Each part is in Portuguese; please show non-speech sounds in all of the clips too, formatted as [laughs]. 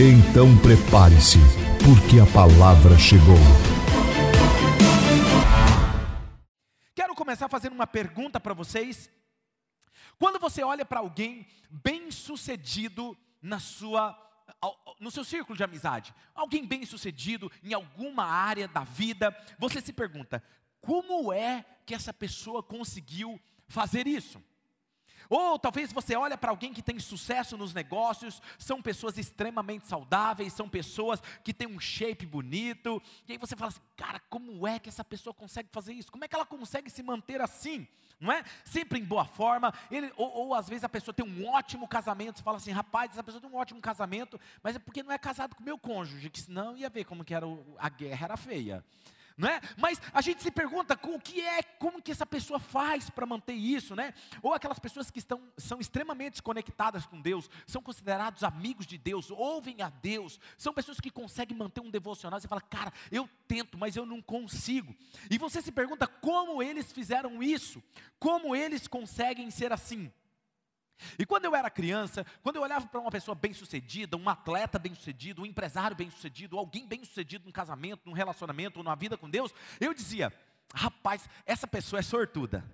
Então prepare-se, porque a palavra chegou. Quero começar fazendo uma pergunta para vocês. Quando você olha para alguém bem-sucedido na sua no seu círculo de amizade, alguém bem-sucedido em alguma área da vida, você se pergunta: como é que essa pessoa conseguiu fazer isso? Ou talvez você olha para alguém que tem sucesso nos negócios, são pessoas extremamente saudáveis, são pessoas que têm um shape bonito, e aí você fala assim, cara, como é que essa pessoa consegue fazer isso? Como é que ela consegue se manter assim? Não é? Sempre em boa forma, ele, ou, ou às vezes a pessoa tem um ótimo casamento, você fala assim, rapaz, essa pessoa tem um ótimo casamento, mas é porque não é casado com meu cônjuge, que senão ia ver como que era o, a guerra era feia não é? Mas a gente se pergunta o que é, como que essa pessoa faz para manter isso, né? Ou aquelas pessoas que estão, são extremamente conectadas com Deus, são considerados amigos de Deus, ouvem a Deus, são pessoas que conseguem manter um devocional. Você fala, cara, eu tento, mas eu não consigo. E você se pergunta como eles fizeram isso, como eles conseguem ser assim. E quando eu era criança, quando eu olhava para uma pessoa bem-sucedida, um atleta bem-sucedido, um empresário bem-sucedido, alguém bem-sucedido num casamento, num relacionamento, numa vida com Deus, eu dizia: rapaz, essa pessoa é sortuda.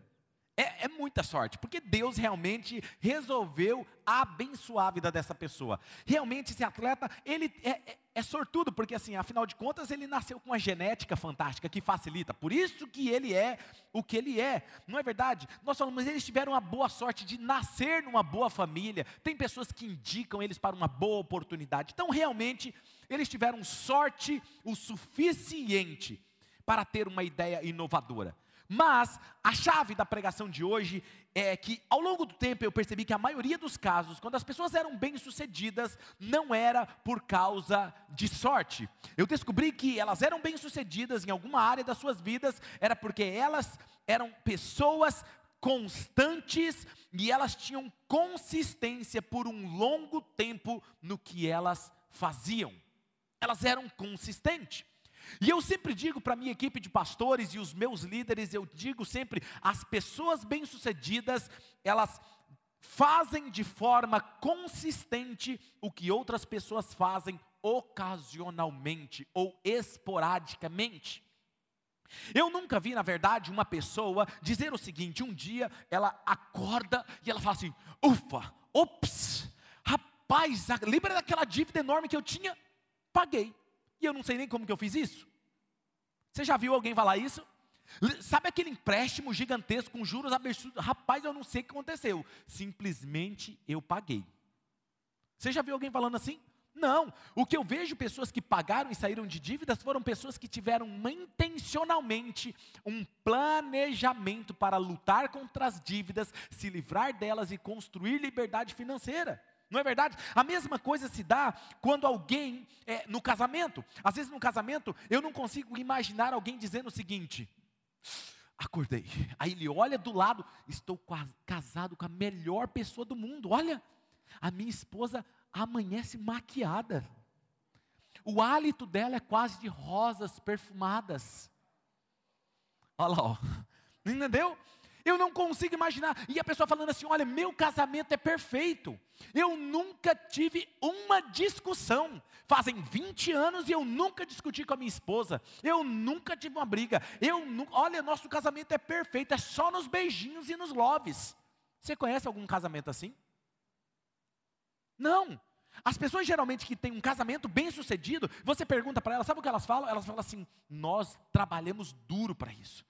É, é, muita sorte, porque Deus realmente resolveu abençoar a vida dessa pessoa. Realmente esse atleta, ele é, é, é, sortudo, porque assim, afinal de contas, ele nasceu com uma genética fantástica que facilita. Por isso que ele é o que ele é. Não é verdade? Nós falamos, mas eles tiveram a boa sorte de nascer numa boa família. Tem pessoas que indicam eles para uma boa oportunidade. Então, realmente, eles tiveram sorte o suficiente para ter uma ideia inovadora. Mas a chave da pregação de hoje é que ao longo do tempo eu percebi que a maioria dos casos, quando as pessoas eram bem-sucedidas, não era por causa de sorte. Eu descobri que elas eram bem-sucedidas em alguma área das suas vidas, era porque elas eram pessoas constantes e elas tinham consistência por um longo tempo no que elas faziam. Elas eram consistentes. E eu sempre digo para a minha equipe de pastores e os meus líderes, eu digo sempre, as pessoas bem-sucedidas, elas fazem de forma consistente o que outras pessoas fazem ocasionalmente ou esporadicamente. Eu nunca vi, na verdade, uma pessoa dizer o seguinte: um dia ela acorda e ela fala assim: ufa, ops, rapaz, lembra daquela dívida enorme que eu tinha? Paguei. E eu não sei nem como que eu fiz isso. Você já viu alguém falar isso? Sabe aquele empréstimo gigantesco com juros absurdos? Rapaz, eu não sei o que aconteceu. Simplesmente eu paguei. Você já viu alguém falando assim? Não. O que eu vejo pessoas que pagaram e saíram de dívidas foram pessoas que tiveram intencionalmente um planejamento para lutar contra as dívidas, se livrar delas e construir liberdade financeira. Não é verdade? A mesma coisa se dá quando alguém, é, no casamento, às vezes no casamento, eu não consigo imaginar alguém dizendo o seguinte: acordei. Aí ele olha do lado, estou casado com a melhor pessoa do mundo. Olha, a minha esposa amanhece maquiada. O hálito dela é quase de rosas perfumadas. Olha lá, ó. entendeu? Eu não consigo imaginar. E a pessoa falando assim: olha, meu casamento é perfeito. Eu nunca tive uma discussão. Fazem 20 anos e eu nunca discuti com a minha esposa. Eu nunca tive uma briga. Eu olha, nosso casamento é perfeito. É só nos beijinhos e nos loves. Você conhece algum casamento assim? Não. As pessoas geralmente que têm um casamento bem sucedido, você pergunta para elas, sabe o que elas falam? Elas falam assim: nós trabalhamos duro para isso.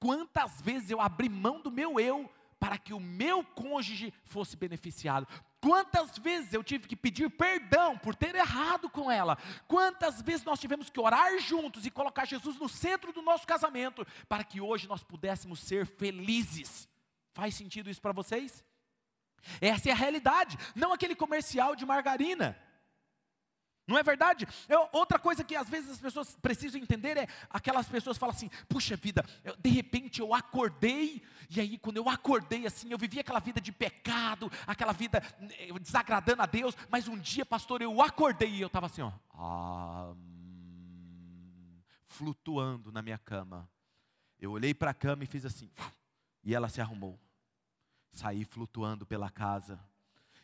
Quantas vezes eu abri mão do meu eu para que o meu cônjuge fosse beneficiado? Quantas vezes eu tive que pedir perdão por ter errado com ela? Quantas vezes nós tivemos que orar juntos e colocar Jesus no centro do nosso casamento para que hoje nós pudéssemos ser felizes? Faz sentido isso para vocês? Essa é a realidade, não aquele comercial de margarina. Não é verdade? Eu, outra coisa que às vezes as pessoas precisam entender é aquelas pessoas falam assim: puxa vida, eu, de repente eu acordei, e aí quando eu acordei assim, eu vivi aquela vida de pecado, aquela vida eh, desagradando a Deus, mas um dia, pastor, eu acordei e eu estava assim, ó, ah, flutuando na minha cama. Eu olhei para a cama e fiz assim, e ela se arrumou. Saí flutuando pela casa.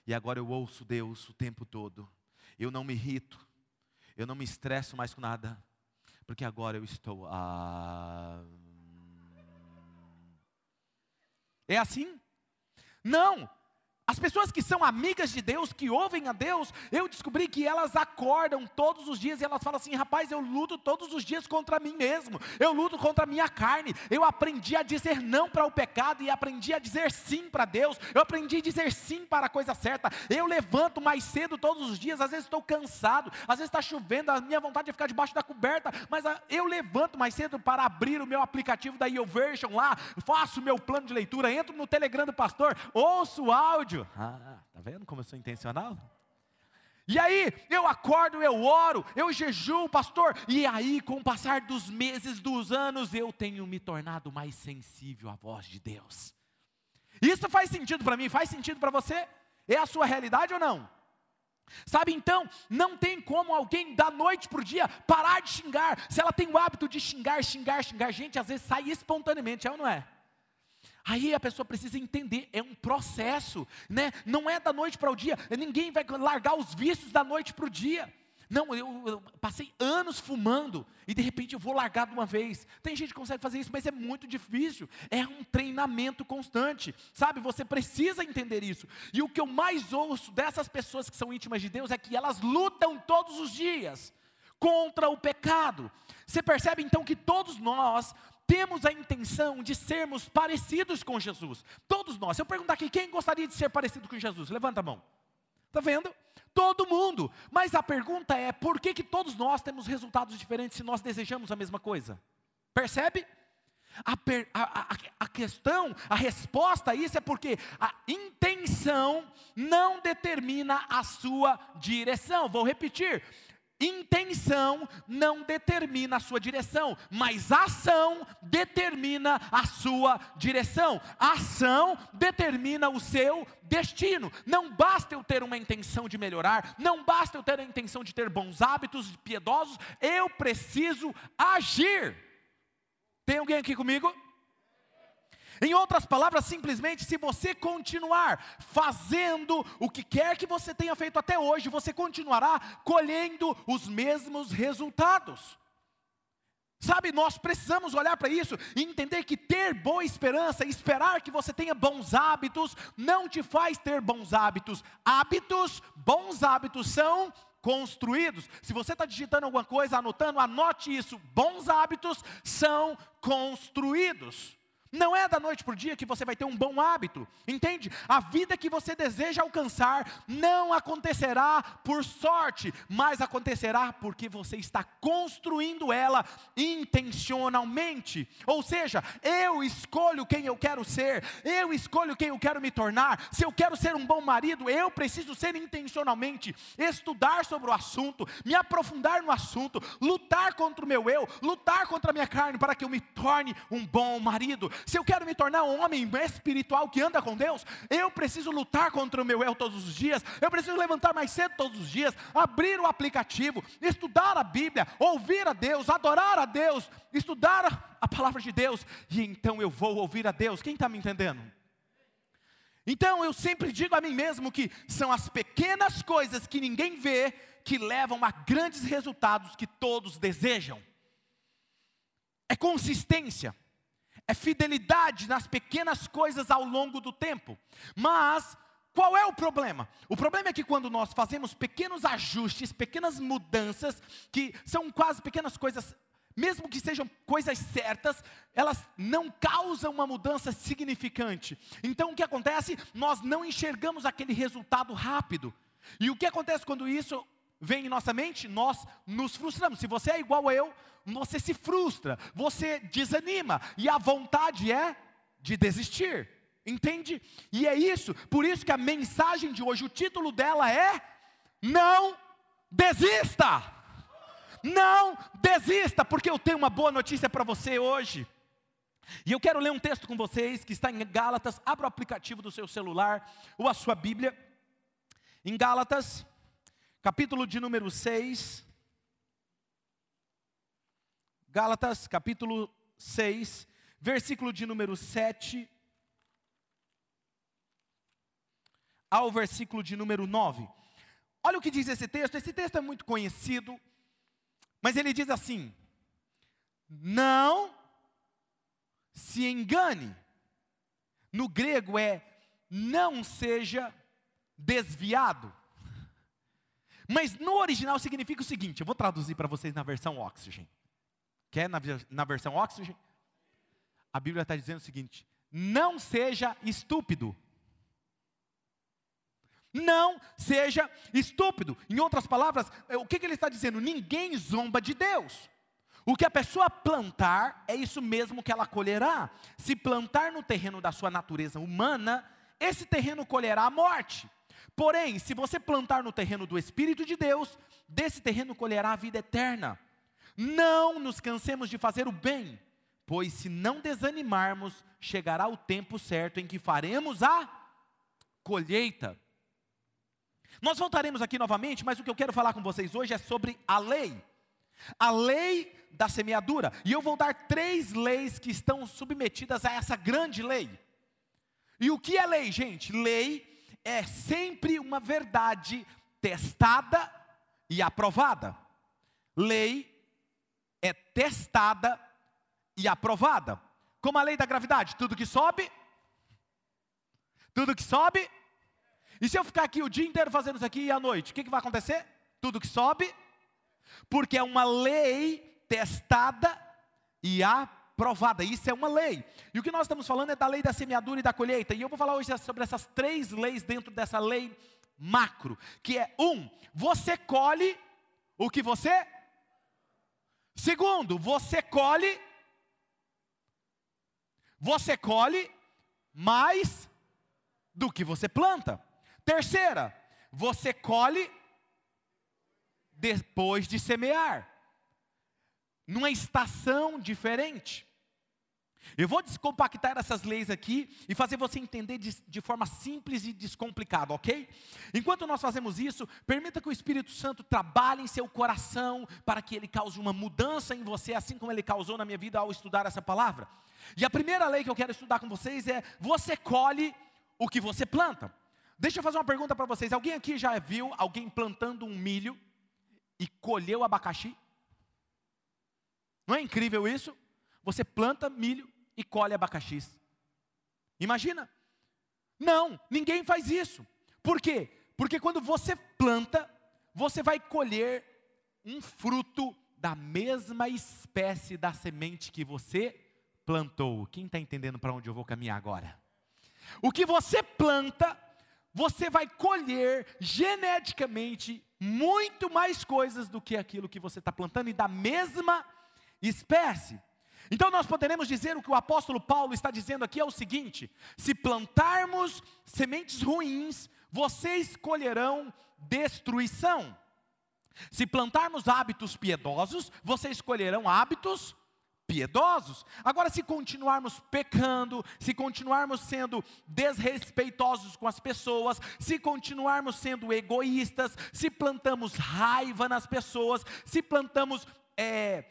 E agora eu ouço Deus o tempo todo. Eu não me irrito. Eu não me estresso mais com nada. Porque agora eu estou. Ah... É assim? Não! As pessoas que são amigas de Deus, que ouvem a Deus, eu descobri que elas acordam todos os dias e elas falam assim: rapaz, eu luto todos os dias contra mim mesmo, eu luto contra a minha carne. Eu aprendi a dizer não para o pecado e aprendi a dizer sim para Deus, eu aprendi a dizer sim para a coisa certa. Eu levanto mais cedo todos os dias, às vezes estou cansado, às vezes está chovendo, a minha vontade é ficar debaixo da coberta, mas ah, eu levanto mais cedo para abrir o meu aplicativo da YouVersion lá, faço o meu plano de leitura, entro no Telegram do pastor, ouço o áudio áudio. Ah, tá vendo como eu sou intencional? E aí, eu acordo, eu oro, eu jejuo, pastor, e aí, com o passar dos meses, dos anos, eu tenho me tornado mais sensível à voz de Deus. Isso faz sentido para mim? Faz sentido para você? É a sua realidade ou não? Sabe então, não tem como alguém da noite para o dia parar de xingar. Se ela tem o hábito de xingar, xingar, xingar, gente, às vezes sai espontaneamente, é ou não é? Aí a pessoa precisa entender, é um processo, né? Não é da noite para o dia, ninguém vai largar os vícios da noite para o dia. Não, eu, eu, passei anos fumando e de repente eu vou largar de uma vez. Tem gente que consegue fazer isso, mas é muito difícil. É um treinamento constante, sabe? Você precisa entender isso. E o que eu mais ouço dessas pessoas que são íntimas de Deus é que elas lutam todos os dias contra o pecado. Você percebe então que todos nós temos a intenção de sermos parecidos com Jesus. Todos nós. Se eu perguntar aqui, quem gostaria de ser parecido com Jesus? Levanta a mão. Está vendo? Todo mundo. Mas a pergunta é: por que, que todos nós temos resultados diferentes se nós desejamos a mesma coisa? Percebe? A, per, a, a, a, questão, a resposta a isso é porque a intenção não determina a sua direção. Vou repetir: Intenção não determina a sua direção, mas ação determina a sua direção. ação determina o seu destino. Não basta eu ter uma intenção de melhorar, não basta eu ter a intenção de ter bons hábitos piedosos, eu preciso agir. Tem alguém aqui comigo? Em outras palavras, simplesmente, se você continuar fazendo o que quer que você tenha feito até hoje, você continuará colhendo os mesmos resultados. Sabe, nós precisamos olhar para isso e entender que ter boa esperança, esperar que você tenha bons hábitos, não te faz ter bons hábitos. Hábitos, bons hábitos são construídos. Se você está digitando alguma coisa, anotando, anote isso. Bons hábitos são construídos. Não é da noite para o dia que você vai ter um bom hábito, entende? A vida que você deseja alcançar não acontecerá por sorte, mas acontecerá porque você está construindo ela intencionalmente. Ou seja, eu escolho quem eu quero ser, eu escolho quem eu quero me tornar. Se eu quero ser um bom marido, eu preciso ser intencionalmente, estudar sobre o assunto, me aprofundar no assunto, lutar contra o meu eu, lutar contra a minha carne para que eu me torne um bom marido se eu quero me tornar um homem espiritual que anda com Deus, eu preciso lutar contra o meu eu todos os dias, eu preciso levantar mais cedo todos os dias, abrir o aplicativo, estudar a Bíblia, ouvir a Deus, adorar a Deus, estudar a palavra de Deus, e então eu vou ouvir a Deus. Quem está me entendendo? Então eu sempre digo a mim mesmo que são as pequenas coisas que ninguém vê que levam a grandes resultados que todos desejam. É consistência é fidelidade nas pequenas coisas ao longo do tempo. Mas qual é o problema? O problema é que quando nós fazemos pequenos ajustes, pequenas mudanças, que são quase pequenas coisas, mesmo que sejam coisas certas, elas não causam uma mudança significante. Então o que acontece? Nós não enxergamos aquele resultado rápido. E o que acontece quando isso vem em nossa mente? Nós nos frustramos. Se você é igual a eu, você se frustra, você desanima, e a vontade é de desistir, entende? E é isso, por isso que a mensagem de hoje, o título dela é: Não desista. Não desista, porque eu tenho uma boa notícia para você hoje. E eu quero ler um texto com vocês que está em Gálatas. Abra o aplicativo do seu celular ou a sua Bíblia. Em Gálatas, capítulo de número 6. Gálatas, capítulo 6, versículo de número 7 ao versículo de número 9. Olha o que diz esse texto. Esse texto é muito conhecido, mas ele diz assim: Não se engane. No grego é não seja desviado. Mas no original significa o seguinte: eu vou traduzir para vocês na versão Oxygen. Quer na, na versão Oxygen? A Bíblia está dizendo o seguinte: não seja estúpido. Não seja estúpido. Em outras palavras, o que, que ele está dizendo? Ninguém zomba de Deus. O que a pessoa plantar, é isso mesmo que ela colherá. Se plantar no terreno da sua natureza humana, esse terreno colherá a morte. Porém, se você plantar no terreno do Espírito de Deus, desse terreno colherá a vida eterna. Não nos cansemos de fazer o bem, pois se não desanimarmos, chegará o tempo certo em que faremos a colheita. Nós voltaremos aqui novamente, mas o que eu quero falar com vocês hoje é sobre a lei. A lei da semeadura. E eu vou dar três leis que estão submetidas a essa grande lei. E o que é lei, gente? Lei é sempre uma verdade testada e aprovada. Lei é testada e aprovada. Como a lei da gravidade, tudo que sobe, tudo que sobe. E se eu ficar aqui o dia inteiro fazendo isso aqui e à noite, o que, que vai acontecer? Tudo que sobe, porque é uma lei testada e aprovada. Isso é uma lei. E o que nós estamos falando é da lei da semeadura e da colheita. E eu vou falar hoje sobre essas três leis dentro dessa lei macro, que é um, você colhe o que você Segundo, você colhe você colhe mais do que você planta. Terceira, você colhe depois de semear, numa estação diferente. Eu vou descompactar essas leis aqui e fazer você entender de, de, forma simples e descomplicada, ok? Enquanto nós fazemos isso, permita que o Espírito Santo trabalhe em seu coração para que ele cause uma mudança em você, assim como ele causou na minha vida ao estudar essa palavra. E a primeira lei que eu quero estudar com vocês é: você colhe o que você planta. Deixa eu fazer uma pergunta para vocês: alguém aqui já viu alguém plantando um milho e colheu abacaxi? Não é incrível isso? Você planta milho e colhe abacaxis. Imagina? Não, ninguém faz isso. Por quê? Porque quando você planta, você vai colher um fruto da mesma espécie da semente que você plantou. Quem está entendendo para onde eu vou caminhar agora? O que você planta, você vai colher geneticamente muito mais coisas do que aquilo que você está plantando e da mesma espécie. Então nós poderemos dizer o que o apóstolo Paulo está dizendo aqui é o seguinte: se plantarmos sementes ruins, vocês colherão destruição. Se plantarmos hábitos piedosos, vocês colherão hábitos piedosos. Agora, se continuarmos pecando, se continuarmos sendo desrespeitosos com as pessoas, se continuarmos sendo egoístas, se plantamos raiva nas pessoas, se plantamos é,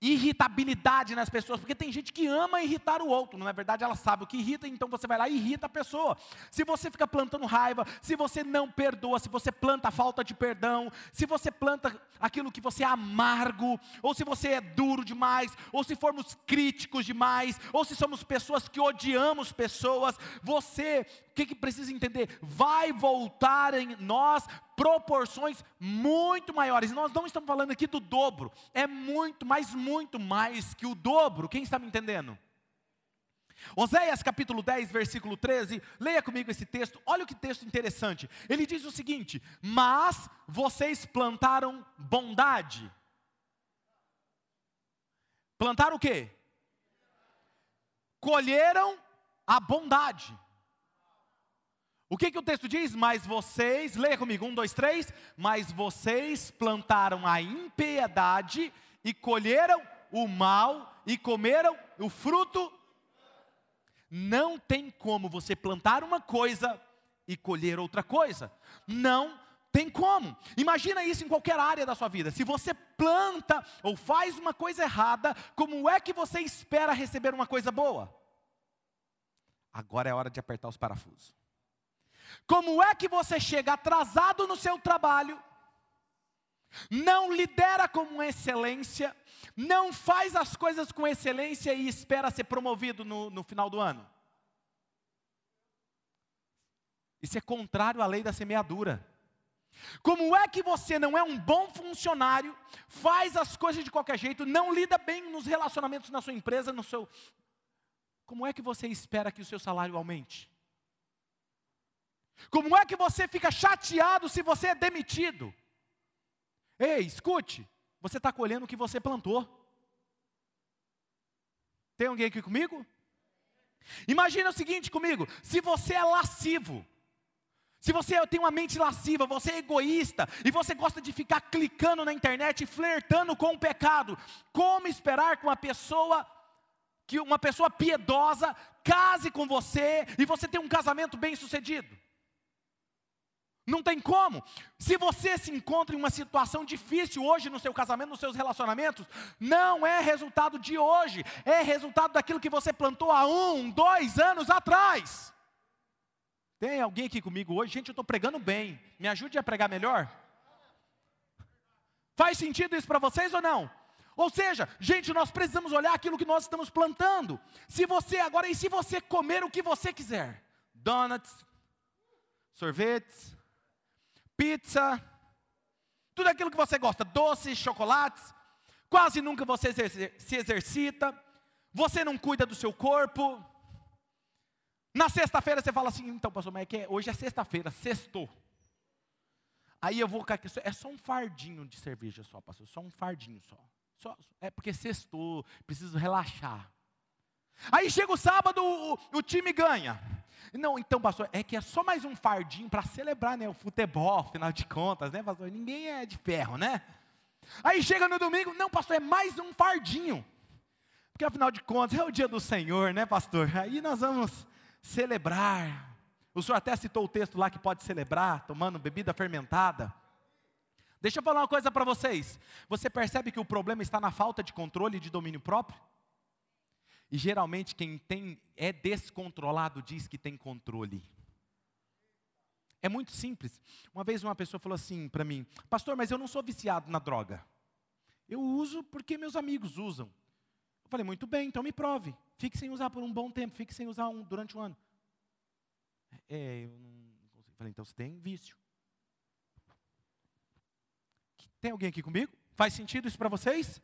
irritabilidade nas pessoas, porque tem gente que ama irritar o outro, na verdade ela sabe o que irrita, então você vai lá e irrita a pessoa. Se você fica plantando raiva, se você não perdoa, se você planta falta de perdão, se você planta aquilo que você é amargo, ou se você é duro demais, ou se formos críticos demais, ou se somos pessoas que odiamos pessoas, você o que, que precisa entender? Vai voltar em nós proporções muito maiores. Nós não estamos falando aqui do dobro, é muito, mas muito mais que o dobro. Quem está me entendendo? Oséias capítulo 10, versículo 13, leia comigo esse texto, olha que texto interessante. Ele diz o seguinte: Mas vocês plantaram bondade. Plantaram o quê? Colheram a bondade. O que, que o texto diz? Mas vocês, leia comigo, um, dois, três. Mas vocês plantaram a impiedade e colheram o mal e comeram o fruto. Não tem como você plantar uma coisa e colher outra coisa. Não tem como. Imagina isso em qualquer área da sua vida. Se você planta ou faz uma coisa errada, como é que você espera receber uma coisa boa? Agora é hora de apertar os parafusos. Como é que você chega atrasado no seu trabalho, não lidera com excelência, não faz as coisas com excelência e espera ser promovido no, no final do ano? Isso é contrário à lei da semeadura. Como é que você não é um bom funcionário, faz as coisas de qualquer jeito, não lida bem nos relacionamentos na sua empresa, no seu. Como é que você espera que o seu salário aumente? Como é que você fica chateado se você é demitido? Ei, escute, você está colhendo o que você plantou. Tem alguém aqui comigo? Imagina o seguinte comigo: se você é lascivo, se você tem uma mente lasciva, você é egoísta e você gosta de ficar clicando na internet, flertando com o pecado, como esperar que uma pessoa que uma pessoa piedosa case com você e você tenha um casamento bem-sucedido? Não tem como. Se você se encontra em uma situação difícil hoje no seu casamento, nos seus relacionamentos, não é resultado de hoje, é resultado daquilo que você plantou há um, dois anos atrás. Tem alguém aqui comigo hoje? Gente, eu estou pregando bem. Me ajude a pregar melhor? Faz sentido isso para vocês ou não? Ou seja, gente, nós precisamos olhar aquilo que nós estamos plantando. Se você agora, e se você comer o que você quiser? Donuts, sorvetes, pizza, tudo aquilo que você gosta, doces, chocolates, quase nunca você se exercita, você não cuida do seu corpo, na sexta-feira você fala assim, então, pastor, mas é que hoje é sexta-feira, sextou. Aí eu vou, é só um fardinho de cerveja só, pastor, só um fardinho só. só é porque sextou, preciso relaxar. Aí chega o sábado, o, o time ganha. Não, então, pastor, é que é só mais um fardinho para celebrar, né, o futebol, afinal de contas, né, pastor? Ninguém é de ferro, né? Aí chega no domingo, não, pastor, é mais um fardinho. Porque afinal de contas é o dia do Senhor, né, pastor? Aí nós vamos celebrar. O senhor até citou o texto lá que pode celebrar, tomando bebida fermentada. Deixa eu falar uma coisa para vocês. Você percebe que o problema está na falta de controle e de domínio próprio? E geralmente quem tem é descontrolado diz que tem controle. É muito simples. Uma vez uma pessoa falou assim para mim: "Pastor, mas eu não sou viciado na droga. Eu uso porque meus amigos usam. Eu falei, muito bem, então me prove. Fique sem usar por um bom tempo, fique sem usar um, durante um ano. É, eu não consigo. Falei, então você tem vício. Tem alguém aqui comigo? Faz sentido isso para vocês?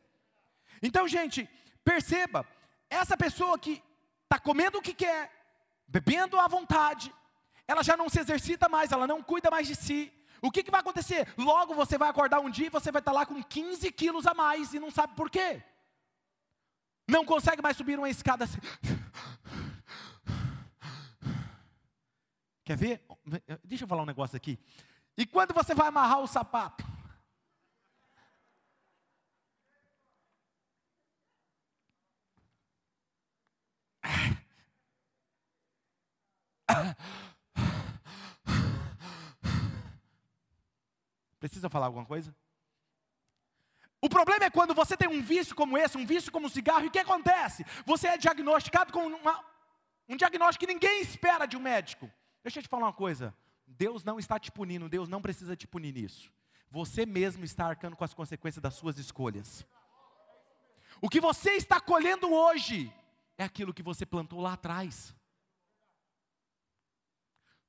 Então, gente, perceba, essa pessoa que está comendo o que quer, bebendo à vontade, ela já não se exercita mais, ela não cuida mais de si. O que, que vai acontecer? Logo você vai acordar um dia e você vai estar tá lá com 15 quilos a mais e não sabe por quê. Não consegue mais subir uma escada assim. Quer ver? Deixa eu falar um negócio aqui. E quando você vai amarrar o sapato? Precisa falar alguma coisa? O problema é quando você tem um vício como esse, um vício como cigarro, e o que acontece? Você é diagnosticado com uma, um diagnóstico que ninguém espera de um médico. Deixa eu te falar uma coisa: Deus não está te punindo, Deus não precisa te punir nisso. Você mesmo está arcando com as consequências das suas escolhas. O que você está colhendo hoje é aquilo que você plantou lá atrás.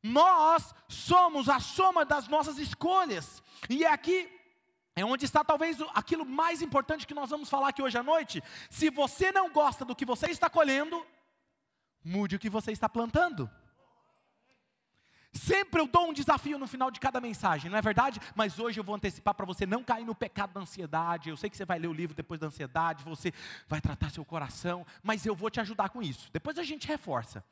Nós somos a soma das nossas escolhas, e é aqui é onde está talvez aquilo mais importante que nós vamos falar aqui hoje à noite. Se você não gosta do que você está colhendo, mude o que você está plantando. Sempre eu dou um desafio no final de cada mensagem, não é verdade? Mas hoje eu vou antecipar para você não cair no pecado da ansiedade. Eu sei que você vai ler o livro depois da ansiedade, você vai tratar seu coração, mas eu vou te ajudar com isso. Depois a gente reforça.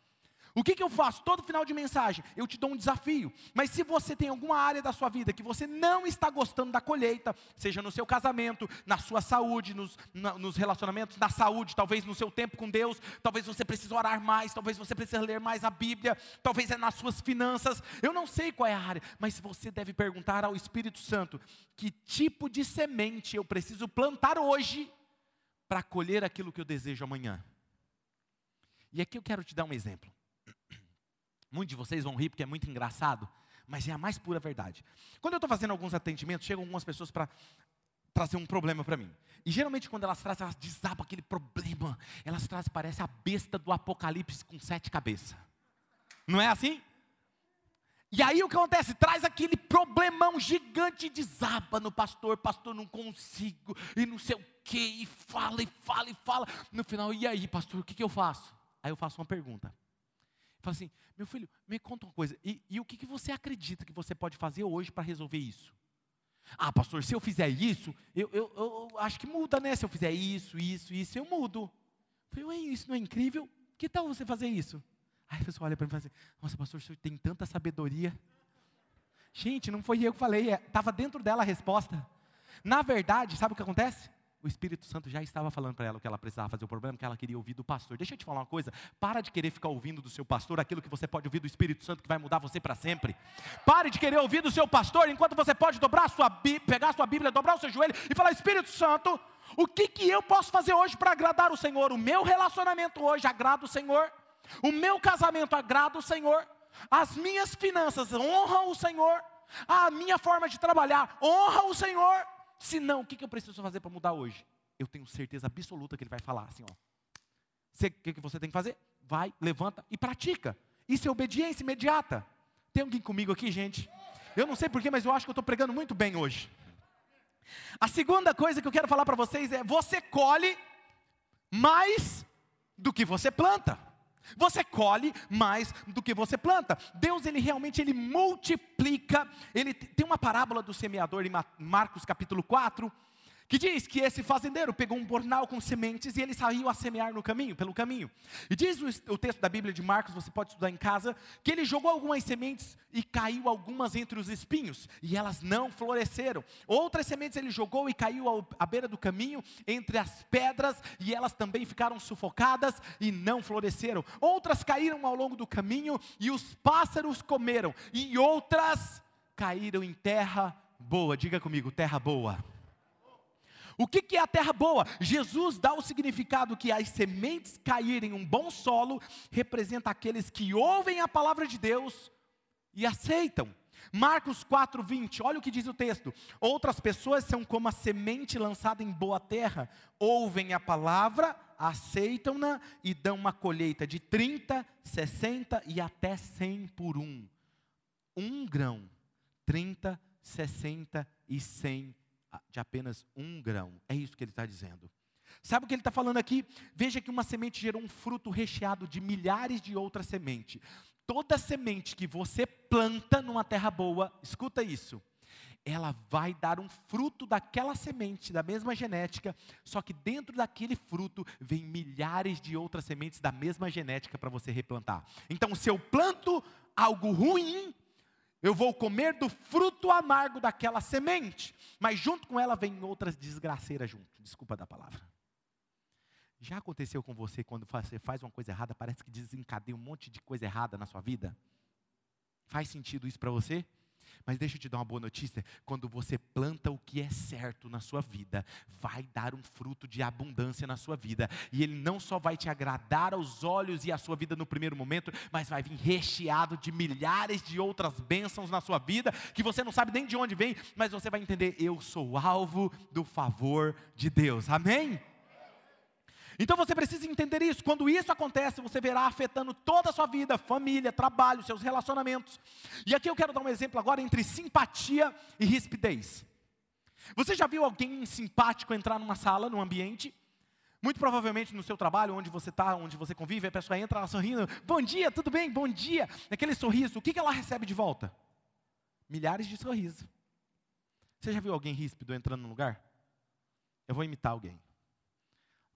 O que, que eu faço? Todo final de mensagem, eu te dou um desafio. Mas se você tem alguma área da sua vida que você não está gostando da colheita, seja no seu casamento, na sua saúde, nos, na, nos relacionamentos, na saúde, talvez no seu tempo com Deus, talvez você precise orar mais, talvez você precise ler mais a Bíblia, talvez é nas suas finanças, eu não sei qual é a área, mas você deve perguntar ao Espírito Santo: que tipo de semente eu preciso plantar hoje para colher aquilo que eu desejo amanhã? E aqui eu quero te dar um exemplo. Muitos de vocês vão rir porque é muito engraçado, mas é a mais pura verdade. Quando eu estou fazendo alguns atendimentos, chegam algumas pessoas para trazer um problema para mim. E geralmente quando elas trazem, elas desabam aquele problema. Elas trazem, parece a besta do Apocalipse com sete cabeças. Não é assim? E aí o que acontece? Traz aquele problemão gigante, desaba no pastor, pastor, não consigo, e não sei o que, e fala, e fala, e fala. No final, e aí, pastor, o que, que eu faço? Aí eu faço uma pergunta. Fala assim, meu filho, me conta uma coisa, e, e o que, que você acredita que você pode fazer hoje para resolver isso? Ah, pastor, se eu fizer isso, eu, eu, eu, acho que muda, né? Se eu fizer isso, isso, isso, eu mudo. Eu falei, ué, isso não é incrível? Que tal você fazer isso? Aí a pessoa olha para mim e fala assim, nossa, pastor, o senhor tem tanta sabedoria. Gente, não foi eu que falei, estava é, dentro dela a resposta. Na verdade, sabe o que acontece? O Espírito Santo já estava falando para ela o que ela precisava fazer, o problema que ela queria ouvir do pastor. Deixa eu te falar uma coisa: para de querer ficar ouvindo do seu pastor aquilo que você pode ouvir do Espírito Santo que vai mudar você para sempre. Pare de querer ouvir do seu pastor enquanto você pode dobrar sua pegar a sua Bíblia, dobrar o seu joelho e falar: Espírito Santo, o que, que eu posso fazer hoje para agradar o Senhor? O meu relacionamento hoje agrada o Senhor, o meu casamento agrada o Senhor, as minhas finanças honram o Senhor, a minha forma de trabalhar honra o Senhor. Se não, o que eu preciso fazer para mudar hoje? Eu tenho certeza absoluta que ele vai falar assim: ó. O que, que você tem que fazer? Vai, levanta e pratica. Isso é obediência imediata. Tem alguém comigo aqui, gente? Eu não sei porquê, mas eu acho que eu estou pregando muito bem hoje. A segunda coisa que eu quero falar para vocês é: você colhe mais do que você planta. Você colhe mais do que você planta. Deus ele realmente ele multiplica. Ele tem uma parábola do semeador em Marcos capítulo 4, que diz que esse fazendeiro pegou um bornal com sementes e ele saiu a semear no caminho, pelo caminho. E diz o, o, texto da Bíblia de Marcos, você pode estudar em casa, que ele jogou algumas sementes e caiu algumas entre os espinhos, e elas não floresceram. Outras sementes ele jogou e caiu ao, à beira do caminho, entre as pedras, e elas também ficaram sufocadas e não floresceram. Outras caíram ao longo do caminho e os pássaros comeram, e outras caíram em terra boa. Diga comigo, terra boa. O que, é a terra boa? Jesus dá o significado que as sementes caírem em um bom solo representa aqueles que ouvem a palavra de Deus e aceitam. Marcos 4:20, olha o que diz o texto. Outras pessoas são como a semente lançada em boa terra, ouvem a palavra, aceitam-na e dão uma colheita de 30, 60 e até 100 por um. Um grão, 30, 60 e 100 de apenas um grão. É isso que ele está dizendo. Sabe o que ele está falando aqui? Veja que uma semente gerou um fruto recheado de milhares de outras sementes. Toda semente que você planta numa terra boa, escuta isso, ela vai dar um fruto daquela semente, da mesma genética, só que dentro daquele fruto vem milhares de outras sementes da mesma genética para você replantar. Então, se eu planto algo ruim, eu vou comer do fruto amargo daquela semente, mas junto com ela vem outras desgraceiras junto. Desculpa da palavra. Já aconteceu com você quando você faz uma coisa errada, parece que desencadeia um monte de coisa errada na sua vida? Faz sentido isso para você? Mas deixa eu te dar uma boa notícia: quando você planta o que é certo na sua vida, vai dar um fruto de abundância na sua vida, e ele não só vai te agradar aos olhos e à sua vida no primeiro momento, mas vai vir recheado de milhares de outras bênçãos na sua vida, que você não sabe nem de onde vem, mas você vai entender: eu sou alvo do favor de Deus, amém? Então você precisa entender isso. Quando isso acontece, você verá afetando toda a sua vida, família, trabalho, seus relacionamentos. E aqui eu quero dar um exemplo agora entre simpatia e rispidez. Você já viu alguém simpático entrar numa sala, num ambiente? Muito provavelmente no seu trabalho, onde você está, onde você convive, a pessoa entra ela sorrindo, bom dia, tudo bem, bom dia. Aquele sorriso, o que ela recebe de volta? Milhares de sorrisos. Você já viu alguém ríspido entrando num lugar? Eu vou imitar alguém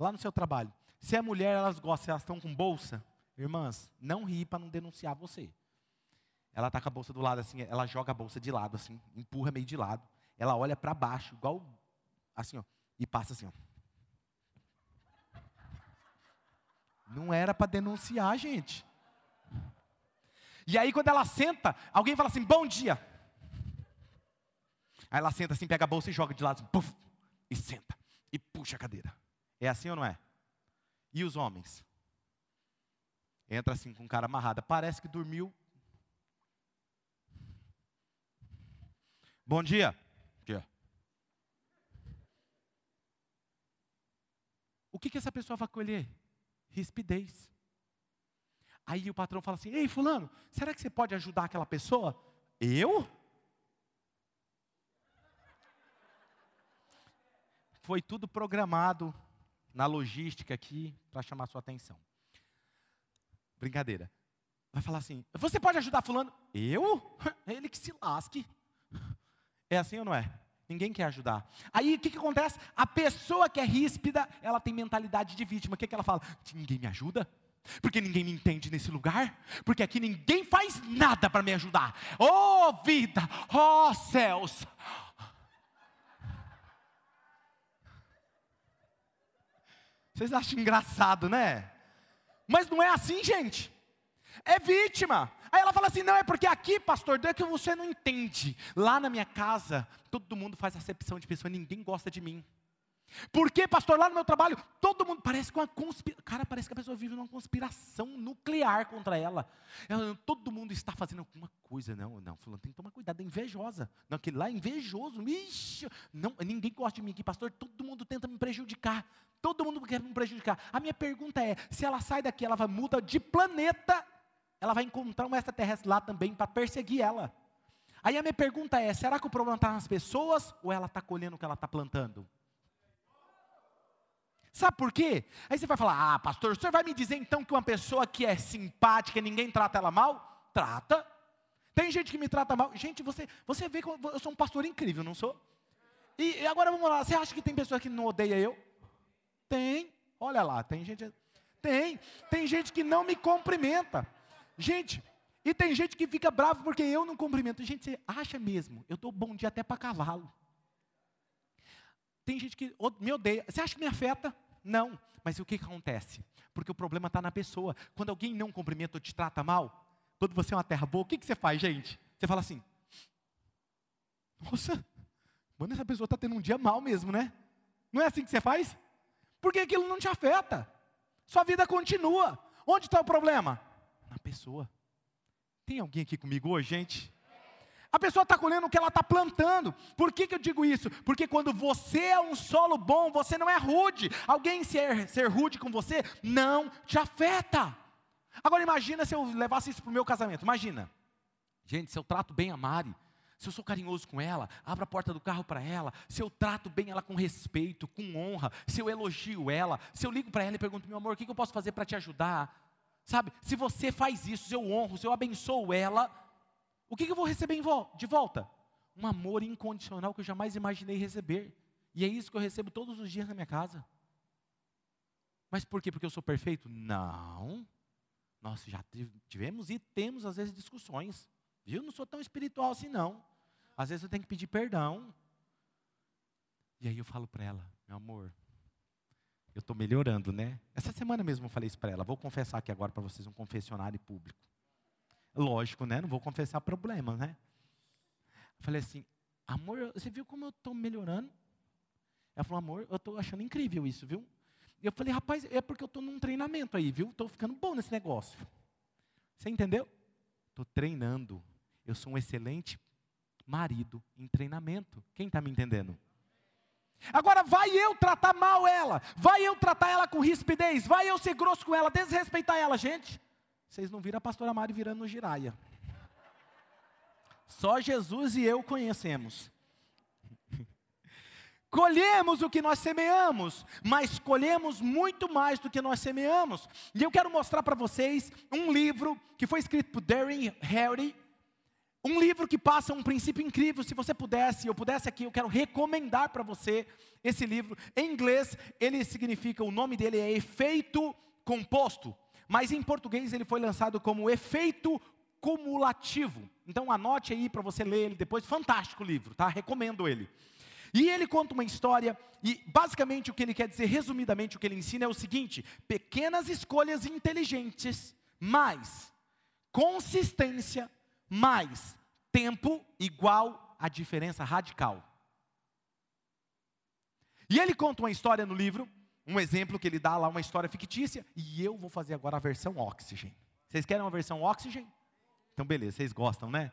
lá no seu trabalho. Se é mulher, elas gostam, elas estão com bolsa. Irmãs, não ri para não denunciar você. Ela tá com a bolsa do lado assim, ela joga a bolsa de lado assim, empurra meio de lado. Ela olha para baixo, igual assim, ó, e passa assim, ó. Não era para denunciar, gente. E aí quando ela senta, alguém fala assim: "Bom dia". Aí ela senta assim, pega a bolsa e joga de lado, assim, puff, e senta e puxa a cadeira. É assim ou não é? E os homens? Entra assim com cara amarrada, parece que dormiu. Bom dia. dia. O que, que essa pessoa vai colher? Rispidez. Aí o patrão fala assim: Ei, Fulano, será que você pode ajudar aquela pessoa? Eu? Foi tudo programado na logística aqui para chamar sua atenção. Brincadeira. Vai falar assim: Você pode ajudar Fulano? Eu? [laughs] Ele que se lasque. É assim ou não é? Ninguém quer ajudar. Aí o que, que acontece? A pessoa que é ríspida, ela tem mentalidade de vítima. O que, que ela fala? Ninguém me ajuda? Porque ninguém me entende nesse lugar? Porque aqui ninguém faz nada para me ajudar. Oh vida, oh céus. Vocês acham engraçado, né? Mas não é assim, gente. É vítima. Aí ela fala assim: não, é porque aqui, pastor, é que você não entende. Lá na minha casa, todo mundo faz acepção de pessoa, ninguém gosta de mim. Porque, pastor, lá no meu trabalho, todo mundo parece com uma conspiração. Cara, parece que a pessoa vive numa conspiração nuclear contra ela. ela. Todo mundo está fazendo alguma coisa. Não, não, fulano, tem que tomar cuidado, é invejosa. Não, aquele lá é invejoso. Ixi, não, ninguém gosta de mim aqui, pastor. Todo mundo tenta me prejudicar. Todo mundo quer me prejudicar. A minha pergunta é: se ela sai daqui, ela vai mudar de planeta ela vai encontrar um extraterrestre lá também para perseguir ela. Aí a minha pergunta é: será que o problema está nas pessoas ou ela está colhendo o que ela está plantando? Sabe por quê? Aí você vai falar: ah, pastor, o senhor vai me dizer então que uma pessoa que é simpática e ninguém trata ela mal? Trata. Tem gente que me trata mal. Gente, você, você vê que eu sou um pastor incrível, não sou? E agora vamos lá, você acha que tem pessoa que não odeia eu? Tem. Olha lá, tem gente. Tem. Tem gente que não me cumprimenta. Gente, e tem gente que fica bravo porque eu não cumprimento. Gente, você acha mesmo? Eu dou bom dia até para cavalo. Tem gente que me odeia. Você acha que me afeta? Não. Mas o que, que acontece? Porque o problema está na pessoa. Quando alguém não cumprimenta ou te trata mal, quando você é uma terra boa, o que, que você faz, gente? Você fala assim: Nossa, mano, essa pessoa está tendo um dia mal mesmo, né? Não é assim que você faz? Porque aquilo não te afeta. Sua vida continua. Onde está o problema? na pessoa. Tem alguém aqui comigo hoje, gente? A pessoa está colhendo o que ela está plantando. Por que, que eu digo isso? Porque quando você é um solo bom, você não é rude. Alguém ser, ser rude com você não te afeta. Agora imagina se eu levasse isso para o meu casamento. Imagina. Gente, se eu trato bem a Mari, se eu sou carinhoso com ela, abro a porta do carro para ela, se eu trato bem ela com respeito, com honra, se eu elogio ela, se eu ligo para ela e pergunto, meu amor, o que, que eu posso fazer para te ajudar? Sabe, se você faz isso, se eu honro, se eu abençoo ela, o que, eu vou receber de volta? Um amor incondicional que eu jamais imaginei receber. E é isso que eu recebo todos os dias na minha casa. Mas por quê? Porque eu sou perfeito? Não. Nós já tivemos e temos, às vezes, discussões. Viu? Não sou tão espiritual assim, não. Às vezes eu tenho que pedir perdão. E aí eu falo para ela, meu amor, eu estou melhorando, né? Essa semana mesmo eu falei isso para ela. Vou confessar aqui agora para vocês um confessionário público. Lógico, né? Não vou confessar problemas, né? Eu falei assim, amor, você viu como eu estou melhorando? Ela falou, amor, eu estou achando incrível isso, viu? Eu falei, rapaz, é porque eu estou num treinamento aí, viu? Estou ficando bom nesse negócio. Você entendeu? Estou treinando. Eu sou um excelente marido em treinamento. Quem está me entendendo? Agora, vai eu tratar mal ela, vai eu tratar ela com rispidez, vai eu ser grosso com ela, desrespeitar ela. Gente, vocês não viram a pastora Mari virando no giraia. Só Jesus e eu conhecemos. [laughs] Colhemos o que nós semeamos, mas colhemos muito mais do que nós semeamos. E eu quero mostrar para vocês um livro que foi escrito por Darren Harry, um livro que passa um princípio incrível. Se você pudesse, eu pudesse aqui, eu quero recomendar para você esse livro. Em inglês, ele significa, o nome dele é efeito composto. Mas em português ele foi lançado como Efeito Cumulativo. Então anote aí para você ler ele depois, fantástico livro, tá? Recomendo ele. E ele conta uma história, e basicamente o que ele quer dizer, resumidamente, o que ele ensina é o seguinte: pequenas escolhas inteligentes, mais consistência, mais tempo, igual a diferença radical. E ele conta uma história no livro, um exemplo que ele dá lá, uma história fictícia, e eu vou fazer agora a versão Oxygen. Vocês querem uma versão Oxygen? Então, beleza, vocês gostam, né?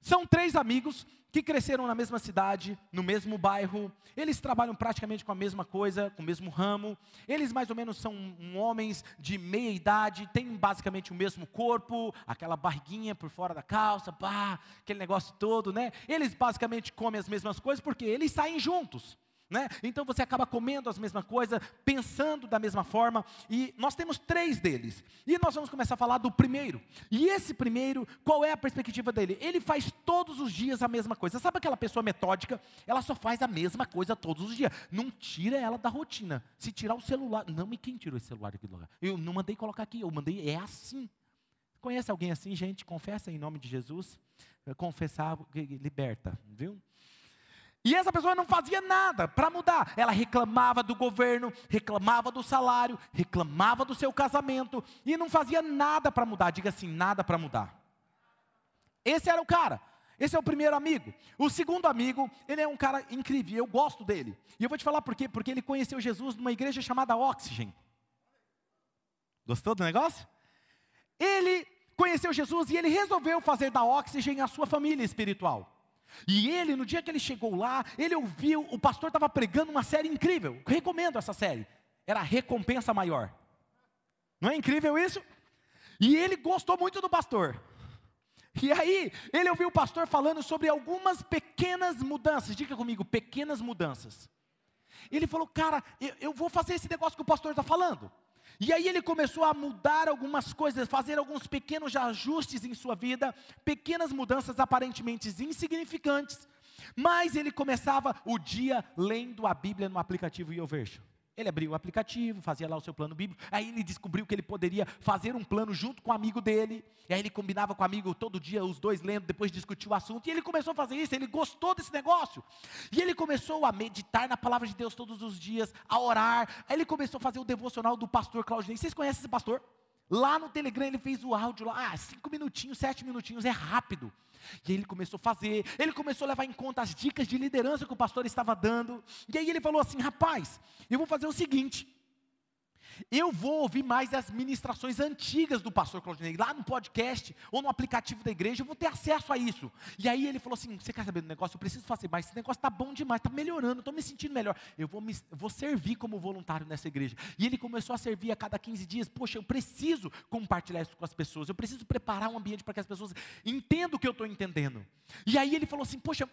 São três amigos que cresceram na mesma cidade, no mesmo bairro, eles trabalham praticamente com a mesma coisa, com o mesmo ramo, eles mais ou menos são homens de meia idade, têm basicamente o mesmo corpo, aquela barriguinha por fora da calça, pá, aquele negócio todo, né? Eles basicamente comem as mesmas coisas porque eles saem juntos. Né? Então você acaba comendo as mesmas coisas, pensando da mesma forma, e nós temos três deles. E nós vamos começar a falar do primeiro. E esse primeiro, qual é a perspectiva dele? Ele faz todos os dias a mesma coisa. Sabe aquela pessoa metódica? Ela só faz a mesma coisa todos os dias. Não tira ela da rotina. Se tirar o celular, não, e quem tirou esse celular aqui do lugar? Eu não mandei colocar aqui, eu mandei, é assim. Conhece alguém assim, gente? Confessa em nome de Jesus. Confessar liberta, viu? E essa pessoa não fazia nada para mudar. Ela reclamava do governo, reclamava do salário, reclamava do seu casamento e não fazia nada para mudar. Diga assim, nada para mudar. Esse era o cara. Esse é o primeiro amigo. O segundo amigo, ele é um cara incrível, eu gosto dele. E eu vou te falar por quê? Porque ele conheceu Jesus numa igreja chamada Oxygen. Gostou do negócio? Ele conheceu Jesus e ele resolveu fazer da Oxygen a sua família espiritual. E ele, no dia que ele chegou lá, ele ouviu, o pastor estava pregando uma série incrível. Recomendo essa série. Era a Recompensa Maior. Não é incrível isso? E ele gostou muito do pastor. E aí, ele ouviu o pastor falando sobre algumas pequenas mudanças. Diga comigo, pequenas mudanças. Ele falou, cara, eu, eu vou fazer esse negócio que o pastor está falando. E aí ele começou a mudar algumas coisas, fazer alguns pequenos ajustes em sua vida, pequenas mudanças aparentemente insignificantes, mas ele começava o dia lendo a Bíblia no aplicativo YouVersion. Ele abriu o aplicativo, fazia lá o seu plano bíblico, aí ele descobriu que ele poderia fazer um plano junto com o amigo dele, e aí ele combinava com o amigo todo dia, os dois lendo, depois discutiu o assunto, e ele começou a fazer isso, ele gostou desse negócio, e ele começou a meditar na palavra de Deus todos os dias, a orar, aí ele começou a fazer o devocional do pastor Claudinei, vocês conhecem esse pastor? Lá no Telegram ele fez o áudio lá, ah, cinco minutinhos, sete minutinhos, é rápido. E aí ele começou a fazer, ele começou a levar em conta as dicas de liderança que o pastor estava dando. E aí ele falou assim: rapaz, eu vou fazer o seguinte. Eu vou ouvir mais as ministrações antigas do pastor Claudinei, lá no podcast ou no aplicativo da igreja, eu vou ter acesso a isso. E aí ele falou assim: Você quer saber do negócio? Eu preciso fazer mais. Esse negócio está bom demais, está melhorando, estou me sentindo melhor. Eu vou, me, vou servir como voluntário nessa igreja. E ele começou a servir a cada 15 dias. Poxa, eu preciso compartilhar isso com as pessoas, eu preciso preparar um ambiente para que as pessoas entendam o que eu estou entendendo. E aí ele falou assim: Poxa,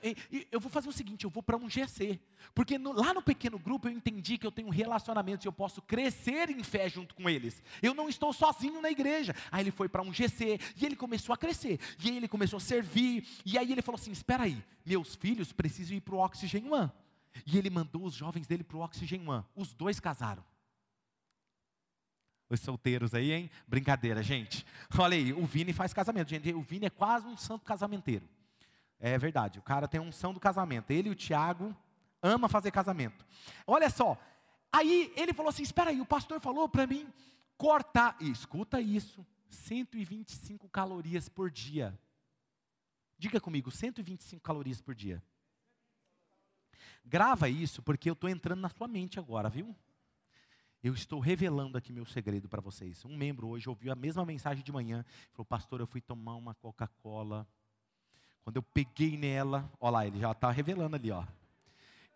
eu vou fazer o seguinte: eu vou para um GC. Porque no, lá no pequeno grupo eu entendi que eu tenho relacionamentos e eu posso crescer em fé junto com eles. Eu não estou sozinho na igreja. Aí ele foi para um GC e ele começou a crescer. E aí ele começou a servir. E aí ele falou assim: Espera aí, meus filhos precisam ir para o Oxygen One. E ele mandou os jovens dele para o Oxygen One. Os dois casaram. Os solteiros aí, hein? Brincadeira, gente. Olha aí, o Vini faz casamento. Gente, o Vini é quase um santo casamenteiro. É verdade, o cara tem unção do casamento. Ele e o Tiago ama fazer casamento. Olha só, Aí ele falou assim: espera aí, o pastor falou para mim cortar, escuta isso, 125 calorias por dia. Diga comigo, 125 calorias por dia. Grava isso, porque eu estou entrando na sua mente agora, viu? Eu estou revelando aqui meu segredo para vocês. Um membro hoje ouviu a mesma mensagem de manhã, falou: Pastor, eu fui tomar uma Coca-Cola. Quando eu peguei nela, olha lá, ele já está revelando ali, ó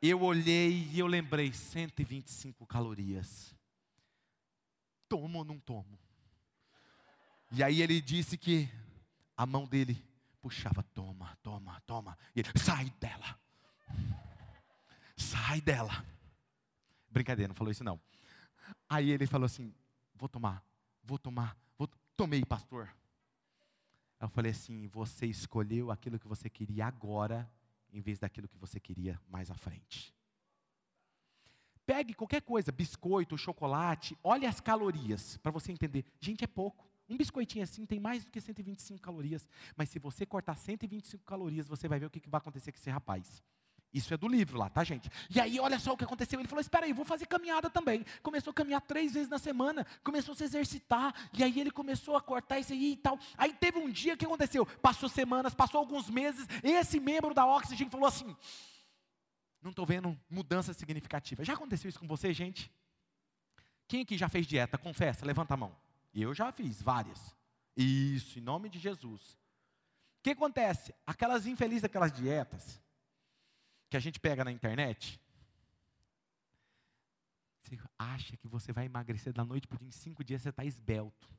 eu olhei e eu lembrei 125 calorias. Tomo ou não tomo? E aí ele disse que a mão dele puxava, toma, toma, toma. E ele, sai dela. Sai dela. Brincadeira, não falou isso não. Aí ele falou assim: vou tomar, vou tomar, vou... tomei, pastor. Eu falei assim: você escolheu aquilo que você queria agora em vez daquilo que você queria mais à frente. Pegue qualquer coisa, biscoito, chocolate, olhe as calorias, para você entender. Gente, é pouco. Um biscoitinho assim tem mais do que 125 calorias. Mas se você cortar 125 calorias, você vai ver o que vai acontecer com esse rapaz. Isso é do livro lá, tá, gente? E aí, olha só o que aconteceu. Ele falou: Espera aí, vou fazer caminhada também. Começou a caminhar três vezes na semana, começou a se exercitar. E aí, ele começou a cortar isso aí e tal. Aí, teve um dia que aconteceu. Passou semanas, passou alguns meses. Esse membro da Oxygen falou assim: Não estou vendo mudança significativa. Já aconteceu isso com você, gente? Quem aqui já fez dieta? Confessa, levanta a mão. Eu já fiz várias. Isso, em nome de Jesus. O que acontece? Aquelas infelizes, aquelas dietas que a gente pega na internet, você acha que você vai emagrecer da noite para o dia, em cinco dias você está esbelto.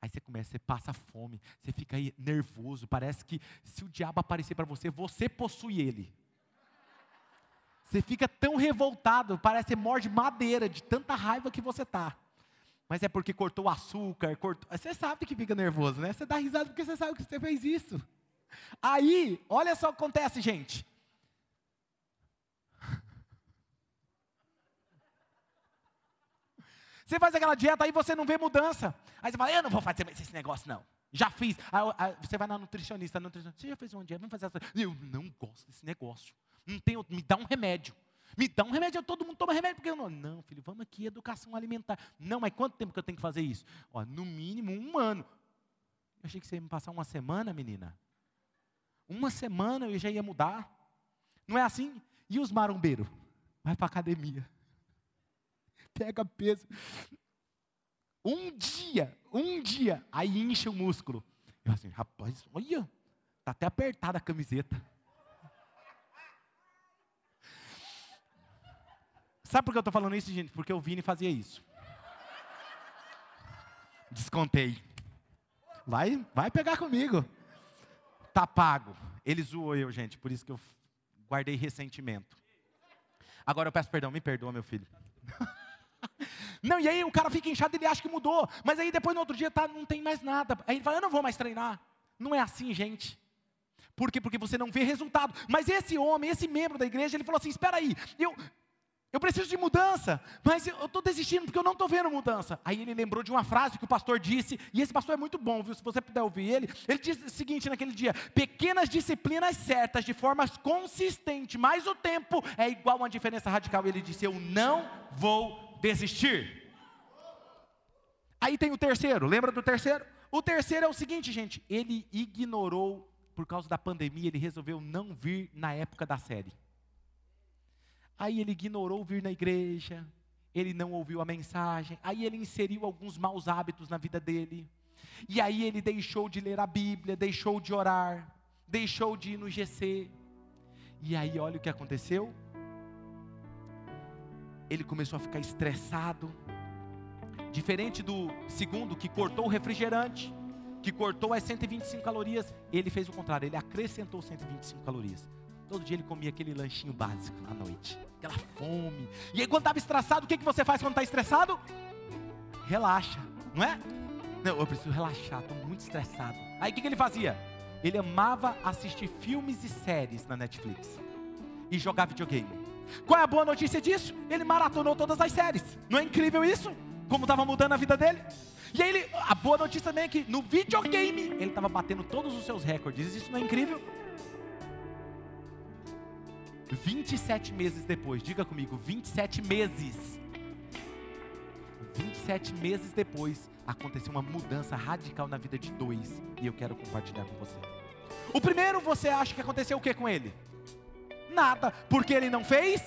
Aí você começa, você passa fome, você fica aí nervoso, parece que se o diabo aparecer para você, você possui ele. Você fica tão revoltado, parece que morde madeira de tanta raiva que você tá. Mas é porque cortou o açúcar, cortou. Você sabe que fica nervoso, né? Você dá risada porque você sabe que você fez isso. Aí, olha só o que acontece, gente. Você faz aquela dieta, aí você não vê mudança. Aí você fala, eu não vou fazer esse negócio, não. Já fiz. Aí, aí você vai na nutricionista, nutricionista, você já fez um dia, vamos fazer essa. Eu não gosto desse negócio. Não tenho, me dá um remédio. Me dá um remédio, todo mundo toma remédio, porque eu não. Não, filho, vamos aqui, educação alimentar. Não, mas quanto tempo que eu tenho que fazer isso? Ó, no mínimo um ano. Eu achei que você ia me passar uma semana, menina. Uma semana eu já ia mudar. Não é assim? E os marombeiros? Vai para academia pega peso. Um dia, um dia, aí incha o músculo. Eu assim, rapaz, olha, tá até apertada a camiseta. Sabe por que eu estou falando isso, gente? Porque o Vini fazia isso. Descontei. Vai, vai pegar comigo. Tá pago. Ele zoou eu, gente, por isso que eu guardei ressentimento. Agora eu peço perdão, me perdoa, meu filho. [laughs] Não, e aí o cara fica inchado, ele acha que mudou, mas aí depois no outro dia tá, não tem mais nada. Aí ele fala, eu não vou mais treinar. Não é assim, gente. Por quê? Porque você não vê resultado. Mas esse homem, esse membro da igreja, ele falou assim: espera aí, eu, eu preciso de mudança, mas eu estou desistindo porque eu não estou vendo mudança. Aí ele lembrou de uma frase que o pastor disse, e esse pastor é muito bom, viu? Se você puder ouvir ele, ele disse o seguinte naquele dia: pequenas disciplinas certas, de forma consistente, mas o tempo é igual a uma diferença radical. Ele disse: Eu não vou desistir. Aí tem o terceiro, lembra do terceiro? O terceiro é o seguinte, gente, ele ignorou, por causa da pandemia, ele resolveu não vir na época da série. Aí ele ignorou vir na igreja, ele não ouviu a mensagem, aí ele inseriu alguns maus hábitos na vida dele, e aí ele deixou de ler a Bíblia, deixou de orar, deixou de ir no GC, e aí olha o que aconteceu, ele começou a ficar estressado. Diferente do segundo, que cortou o refrigerante, que cortou as 125 calorias, ele fez o contrário, ele acrescentou 125 calorias. Todo dia ele comia aquele lanchinho básico à noite, aquela fome. E aí, quando estava estressado, o que, que você faz quando está estressado? Relaxa, não é? Não, eu preciso relaxar, estou muito estressado. Aí o que, que ele fazia? Ele amava assistir filmes e séries na Netflix e jogar videogame. Qual é a boa notícia disso? Ele maratonou todas as séries. Não é incrível isso? Como estava mudando a vida dele? E aí ele, a boa notícia também é que no videogame ele estava batendo todos os seus recordes. Isso não é incrível? 27 meses depois, diga comigo, 27 meses. 27 meses depois, aconteceu uma mudança radical na vida de dois. E eu quero compartilhar com você. O primeiro, você acha que aconteceu o que com ele? Nada, porque ele não fez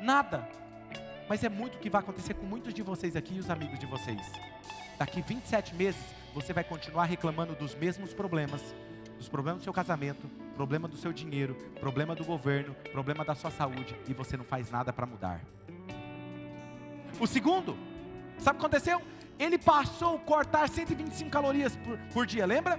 nada. Mas é muito o que vai acontecer com muitos de vocês aqui e os amigos de vocês. Daqui 27 meses, você vai continuar reclamando dos mesmos problemas, dos problemas do seu casamento, problema do seu dinheiro, problema do governo, problema da sua saúde, e você não faz nada para mudar. O segundo, sabe o que aconteceu? Ele passou a cortar 125 calorias por, por dia, lembra?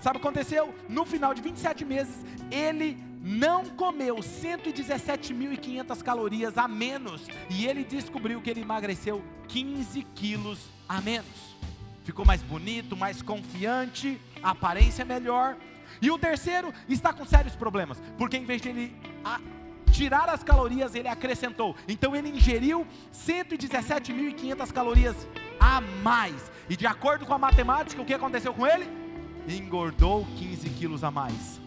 Sabe o que aconteceu? No final de 27 meses, ele não comeu 117.500 calorias a menos e ele descobriu que ele emagreceu 15 quilos a menos. Ficou mais bonito, mais confiante, aparência melhor. E o terceiro está com sérios problemas, porque em vez de ele tirar as calorias, ele acrescentou. Então ele ingeriu 117.500 calorias a mais. E de acordo com a matemática, o que aconteceu com ele? Engordou 15 quilos a mais.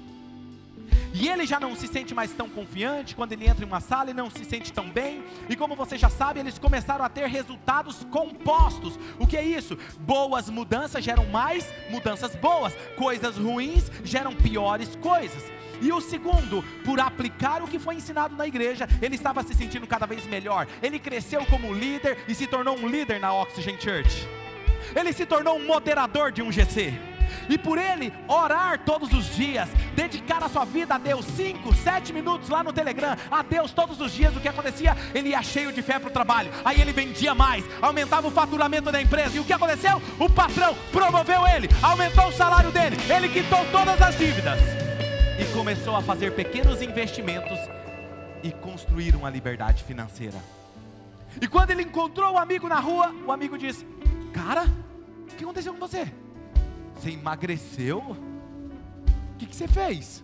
E ele já não se sente mais tão confiante quando ele entra em uma sala e não se sente tão bem. E como você já sabe, eles começaram a ter resultados compostos. O que é isso? Boas mudanças geram mais mudanças boas, coisas ruins geram piores coisas. E o segundo, por aplicar o que foi ensinado na igreja, ele estava se sentindo cada vez melhor. Ele cresceu como líder e se tornou um líder na Oxygen Church. Ele se tornou um moderador de um GC e por ele orar todos os dias, dedicar a sua vida a Deus, 5, 7 minutos lá no Telegram, a Deus todos os dias, o que acontecia? Ele ia cheio de fé para o trabalho, aí ele vendia mais, aumentava o faturamento da empresa, e o que aconteceu? O patrão promoveu ele, aumentou o salário dele, ele quitou todas as dívidas e começou a fazer pequenos investimentos e construir uma liberdade financeira. E quando ele encontrou o amigo na rua, o amigo disse: Cara, o que aconteceu com você? Você emagreceu? Que, que você fez?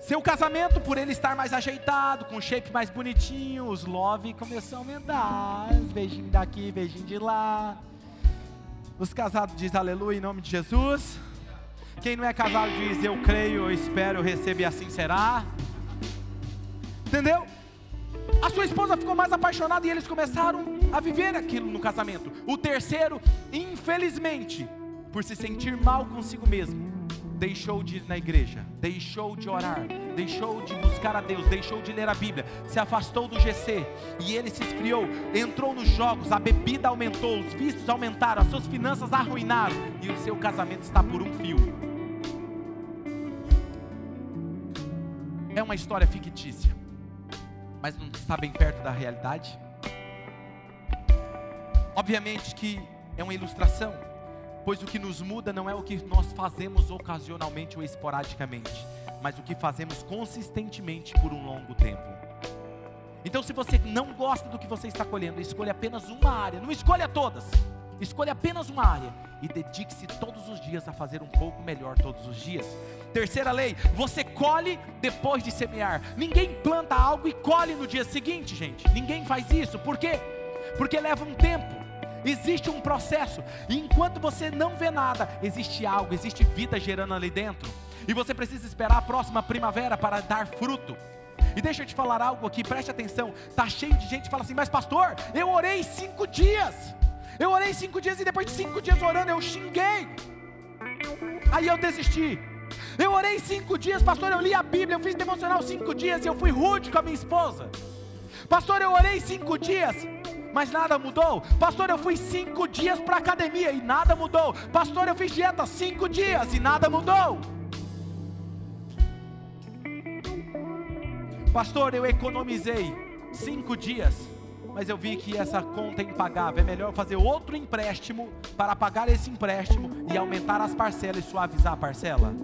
Seu casamento, por ele estar mais ajeitado, com shape mais bonitinho, os love começou a aumentar. Beijinho daqui, beijinho de lá. Os casados dizem aleluia em nome de Jesus. Quem não é casado diz eu creio, eu espero, eu recebo e assim será. Entendeu? A sua esposa ficou mais apaixonada e eles começaram a viver aquilo no casamento. O terceiro, infelizmente, por se sentir mal consigo mesmo, deixou de ir na igreja, deixou de orar, deixou de buscar a Deus, deixou de ler a Bíblia, se afastou do GC e ele se esfriou, entrou nos jogos, a bebida aumentou, os vícios aumentaram, as suas finanças arruinaram e o seu casamento está por um fio. É uma história fictícia mas não está bem perto da realidade? Obviamente que é uma ilustração, pois o que nos muda não é o que nós fazemos ocasionalmente ou esporadicamente, mas o que fazemos consistentemente por um longo tempo. Então, se você não gosta do que você está colhendo, escolha apenas uma área, não escolha todas, escolha apenas uma área e dedique-se todos os dias a fazer um pouco melhor todos os dias. Terceira lei, você colhe depois de semear. Ninguém planta algo e colhe no dia seguinte, gente. Ninguém faz isso. Por quê? Porque leva um tempo. Existe um processo. E enquanto você não vê nada, existe algo, existe vida gerando ali dentro. E você precisa esperar a próxima primavera para dar fruto. E deixa eu te falar algo aqui, preste atenção. Tá cheio de gente que fala assim, mas pastor, eu orei cinco dias. Eu orei cinco dias e depois de cinco dias orando eu xinguei. Aí eu desisti. Eu orei cinco dias, pastor. Eu li a Bíblia, eu fiz devocional cinco dias e eu fui rude com a minha esposa. Pastor, eu orei cinco dias, mas nada mudou. Pastor, eu fui cinco dias para academia e nada mudou. Pastor, eu fiz dieta cinco dias e nada mudou. Pastor, eu economizei cinco dias, mas eu vi que essa conta é impagável. É melhor fazer outro empréstimo para pagar esse empréstimo e aumentar as parcelas e suavizar a parcela.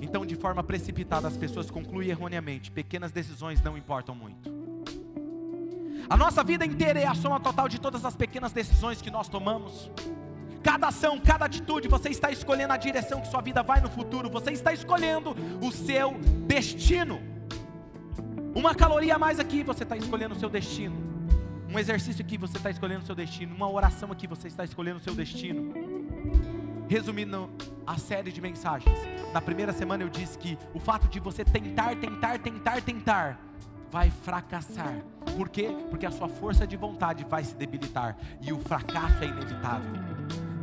Então, de forma precipitada, as pessoas concluem erroneamente: pequenas decisões não importam muito. A nossa vida inteira é a soma total de todas as pequenas decisões que nós tomamos. Cada ação, cada atitude, você está escolhendo a direção que sua vida vai no futuro, você está escolhendo o seu destino. Uma caloria a mais aqui, você está escolhendo o seu destino. Um exercício aqui, você está escolhendo o seu destino. Uma oração aqui, você está escolhendo o seu destino. Resumindo a série de mensagens, na primeira semana eu disse que o fato de você tentar, tentar, tentar, tentar, vai fracassar. Por quê? Porque a sua força de vontade vai se debilitar e o fracasso é inevitável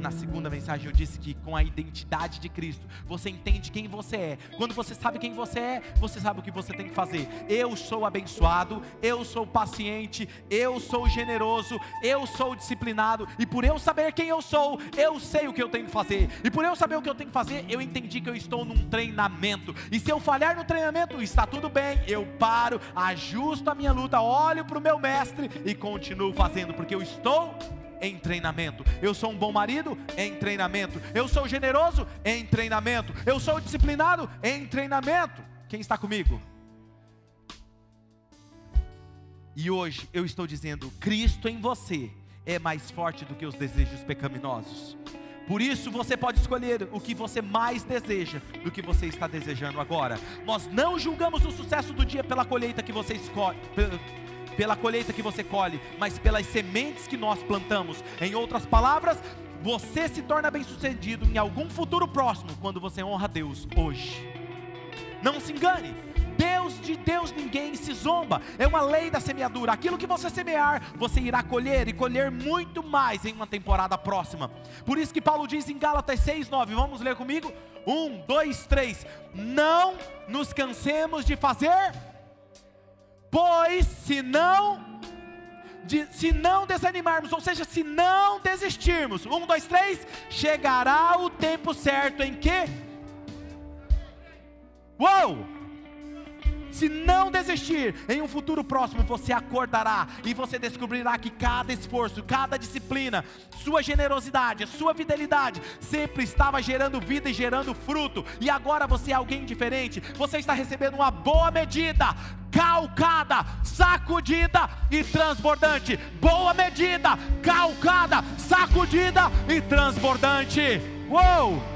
na segunda mensagem eu disse que com a identidade de Cristo, você entende quem você é. Quando você sabe quem você é, você sabe o que você tem que fazer. Eu sou abençoado, eu sou paciente, eu sou generoso, eu sou disciplinado, e por eu saber quem eu sou, eu sei o que eu tenho que fazer. E por eu saber o que eu tenho que fazer, eu entendi que eu estou num treinamento. E se eu falhar no treinamento, está tudo bem, eu paro, ajusto a minha luta, olho para o meu mestre e continuo fazendo, porque eu estou em treinamento. Eu sou um bom marido em treinamento. Eu sou generoso em treinamento. Eu sou disciplinado em treinamento. Quem está comigo? E hoje eu estou dizendo: Cristo em você é mais forte do que os desejos pecaminosos. Por isso você pode escolher o que você mais deseja do que você está desejando agora. Nós não julgamos o sucesso do dia pela colheita que você escolhe, pela colheita que você colhe, mas pelas sementes que nós plantamos. Em outras palavras, você se torna bem-sucedido em algum futuro próximo quando você honra Deus hoje. Não se engane, Deus de Deus ninguém se zomba. É uma lei da semeadura. Aquilo que você semear, você irá colher e colher muito mais em uma temporada próxima. Por isso que Paulo diz em Gálatas 6, 9. Vamos ler comigo? Um, dois, três. Não nos cansemos de fazer, pois se não de, se não desanimarmos, ou seja, se não desistirmos, um, dois, três, chegará o tempo certo em que, uou, se não desistir, em um futuro próximo você acordará e você descobrirá que cada esforço, cada disciplina, sua generosidade, sua fidelidade sempre estava gerando vida e gerando fruto, e agora você é alguém diferente, você está recebendo uma boa medida, calcada, sacudida e transbordante. Boa medida, calcada, sacudida e transbordante. Uou!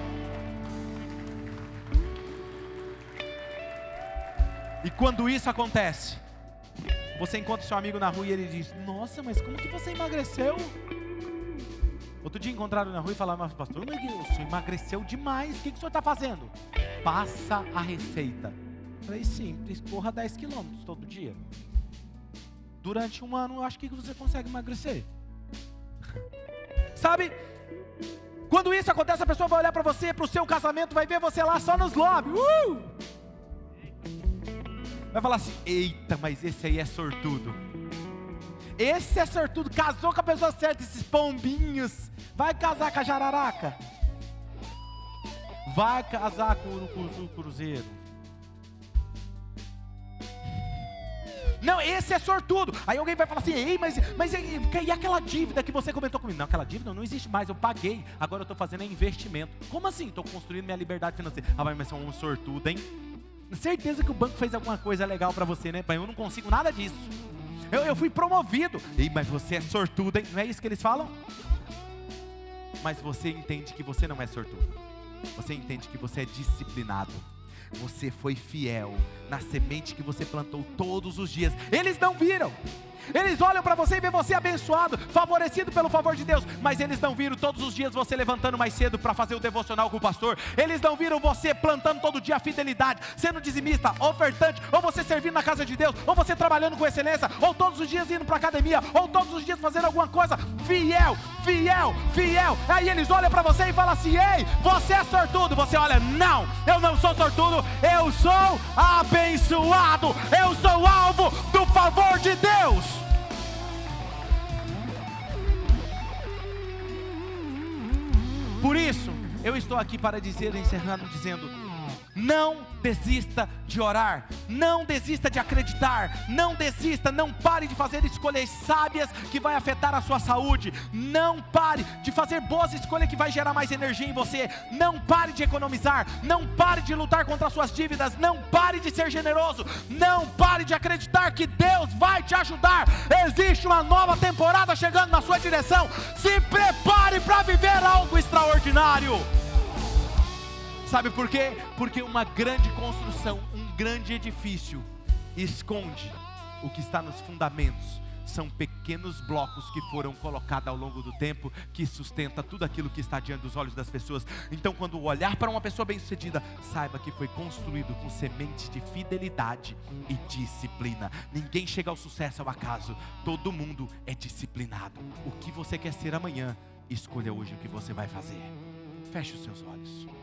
E quando isso acontece, você encontra seu amigo na rua e ele diz: Nossa, mas como que você emagreceu? Outro dia encontraram na rua e falaram: Mas pastor, o senhor emagreceu demais, o que, que o senhor está fazendo? Passa a receita. Eu falei: Simples, corra 10 quilômetros todo dia. Durante um ano, eu acho que você consegue emagrecer. [laughs] Sabe? Quando isso acontece, a pessoa vai olhar para você, para o seu casamento, vai ver você lá só nos lobbies. Uh! Vai falar assim: eita, mas esse aí é sortudo. Esse é sortudo, casou com a pessoa certa, esses pombinhos. Vai casar com a jararaca. Vai casar com o cruzeiro. Não, esse é sortudo. Aí alguém vai falar assim: Ei, mas, mas e, aquela dívida que você comentou comigo? Não, aquela dívida não existe mais. Eu paguei. Agora eu estou fazendo investimento. Como assim? Estou construindo minha liberdade financeira. Ah, mas você é um sortudo, hein? Certeza que o banco fez alguma coisa legal para você, né, pai? Eu não consigo nada disso. Eu, eu fui promovido. Ei, mas você é sortudo, hein? Não é isso que eles falam? Mas você entende que você não é sortudo. Você entende que você é disciplinado. Você foi fiel na semente que você plantou todos os dias. Eles não viram. Eles olham para você e vê você abençoado, favorecido pelo favor de Deus, mas eles não viram todos os dias você levantando mais cedo para fazer o devocional com o pastor. Eles não viram você plantando todo dia a fidelidade, sendo dizimista, ofertante, ou você servindo na casa de Deus, ou você trabalhando com excelência, ou todos os dias indo para academia, ou todos os dias fazendo alguma coisa fiel, fiel, fiel. Aí eles olham para você e falam assim: "Ei, você é sortudo". Você olha: "Não, eu não sou sortudo, eu sou abençoado. Eu sou alvo do favor de Deus". Por isso, eu estou aqui para dizer, encerrando, dizendo: não desista de orar, não desista de acreditar, não desista, não pare de fazer escolhas sábias que vai afetar a sua saúde, não pare de fazer boas escolhas que vai gerar mais energia em você, não pare de economizar, não pare de lutar contra as suas dívidas, não pare de ser generoso, não pare de acreditar que Deus vai te ajudar. Existe uma nova temporada chegando na sua direção. Se prepare para viver algo extraordinário. Sabe por quê? Porque uma grande construção, um grande edifício, esconde o que está nos fundamentos. São pequenos blocos que foram colocados ao longo do tempo que sustenta tudo aquilo que está diante dos olhos das pessoas. Então, quando olhar para uma pessoa bem-sucedida, saiba que foi construído com semente de fidelidade e disciplina. Ninguém chega ao sucesso ao acaso. Todo mundo é disciplinado. O que você quer ser amanhã, escolha hoje o que você vai fazer. Feche os seus olhos.